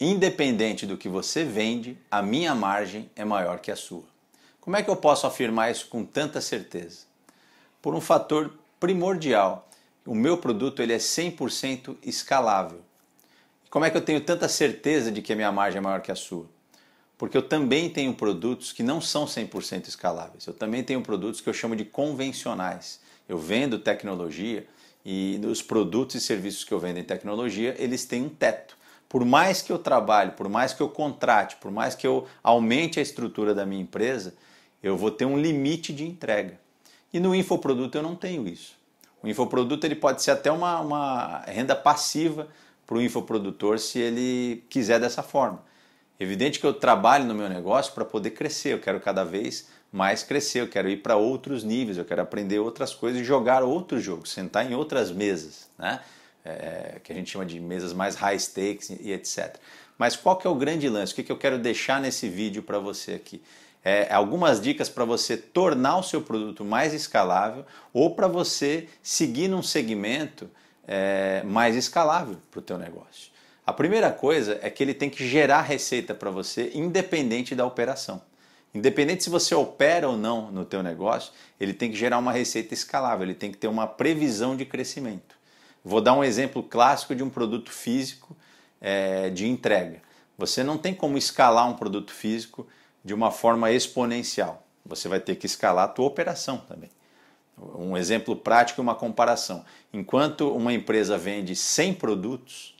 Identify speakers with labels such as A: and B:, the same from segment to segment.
A: Independente do que você vende, a minha margem é maior que a sua. Como é que eu posso afirmar isso com tanta certeza? Por um fator primordial. O meu produto ele é 100% escalável. Como é que eu tenho tanta certeza de que a minha margem é maior que a sua? Porque eu também tenho produtos que não são 100% escaláveis. Eu também tenho produtos que eu chamo de convencionais. Eu vendo tecnologia e os produtos e serviços que eu vendo em tecnologia, eles têm um teto. Por mais que eu trabalhe, por mais que eu contrate, por mais que eu aumente a estrutura da minha empresa, eu vou ter um limite de entrega. E no infoproduto eu não tenho isso. O infoproduto ele pode ser até uma, uma renda passiva para o infoprodutor se ele quiser dessa forma. Evidente que eu trabalho no meu negócio para poder crescer, eu quero cada vez mais crescer, eu quero ir para outros níveis, eu quero aprender outras coisas e jogar outros jogos, sentar em outras mesas, né? É, que a gente chama de mesas mais high stakes e etc. Mas qual que é o grande lance? O que, que eu quero deixar nesse vídeo para você aqui? É, algumas dicas para você tornar o seu produto mais escalável ou para você seguir num segmento é, mais escalável para o teu negócio. A primeira coisa é que ele tem que gerar receita para você independente da operação. Independente se você opera ou não no teu negócio, ele tem que gerar uma receita escalável, ele tem que ter uma previsão de crescimento. Vou dar um exemplo clássico de um produto físico é, de entrega. Você não tem como escalar um produto físico de uma forma exponencial. Você vai ter que escalar a tua operação também. Um exemplo prático e uma comparação. Enquanto uma empresa vende 100 produtos,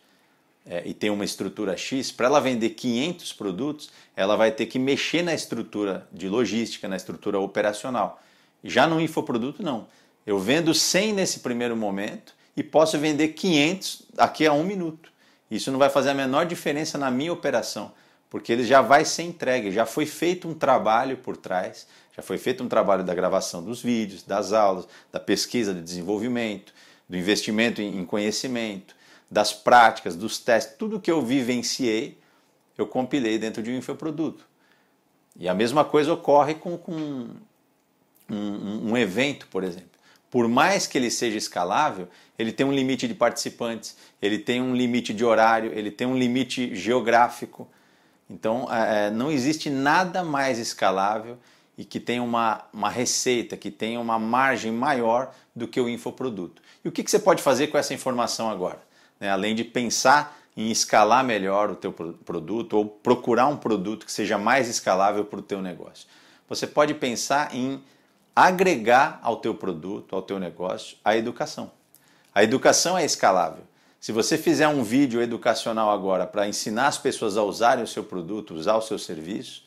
A: é, e tem uma estrutura X, para ela vender 500 produtos, ela vai ter que mexer na estrutura de logística, na estrutura operacional. Já no infoproduto, não. Eu vendo 100 nesse primeiro momento e posso vender 500 daqui a um minuto. Isso não vai fazer a menor diferença na minha operação, porque ele já vai ser entregue, já foi feito um trabalho por trás, já foi feito um trabalho da gravação dos vídeos, das aulas, da pesquisa de desenvolvimento, do investimento em conhecimento, das práticas, dos testes, tudo que eu vivenciei, eu compilei dentro de um infoproduto. E a mesma coisa ocorre com, com um, um evento, por exemplo. Por mais que ele seja escalável, ele tem um limite de participantes, ele tem um limite de horário, ele tem um limite geográfico. Então, é, não existe nada mais escalável e que tenha uma, uma receita, que tenha uma margem maior do que o infoproduto. E o que, que você pode fazer com essa informação agora? né? além de pensar em escalar melhor o teu produto ou procurar um produto que seja mais escalável para o teu negócio. Você pode pensar em agregar ao teu produto, ao teu negócio, a educação. A educação é escalável. Se você fizer um vídeo educacional agora para ensinar as pessoas a usarem o seu produto, usar o seu serviço,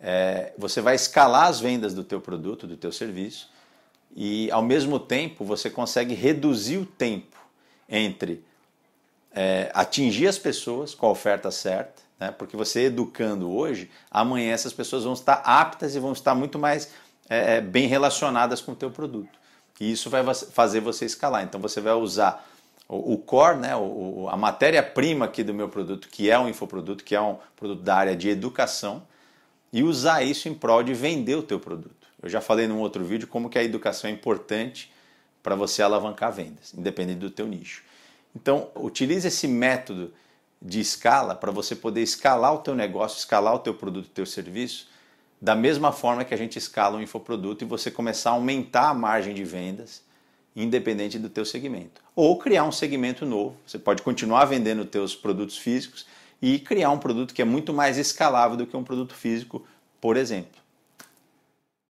A: é, você vai escalar as vendas do teu produto, do teu serviço, e ao mesmo tempo você consegue reduzir o tempo entre é, atingir as pessoas com a oferta certa, né? porque você educando hoje, amanhã essas pessoas vão estar aptas e vão estar muito mais é, é bem relacionadas com o teu produto. E isso vai fazer você escalar. Então você vai usar o, o core, né? O, a matéria-prima aqui do meu produto, que é um infoproduto, que é um produto da área de educação, e usar isso em prol de vender o teu produto. Eu já falei num outro vídeo como que a educação é importante para você alavancar vendas, independente do teu nicho. Então, utilize esse método de escala para você poder escalar o teu negócio, escalar o teu produto, o teu serviço, da mesma forma que a gente escala um infoproduto e você começar a aumentar a margem de vendas, independente do teu segmento. Ou criar um segmento novo. Você pode continuar vendendo teus produtos físicos e criar um produto que é muito mais escalável do que um produto físico, por exemplo.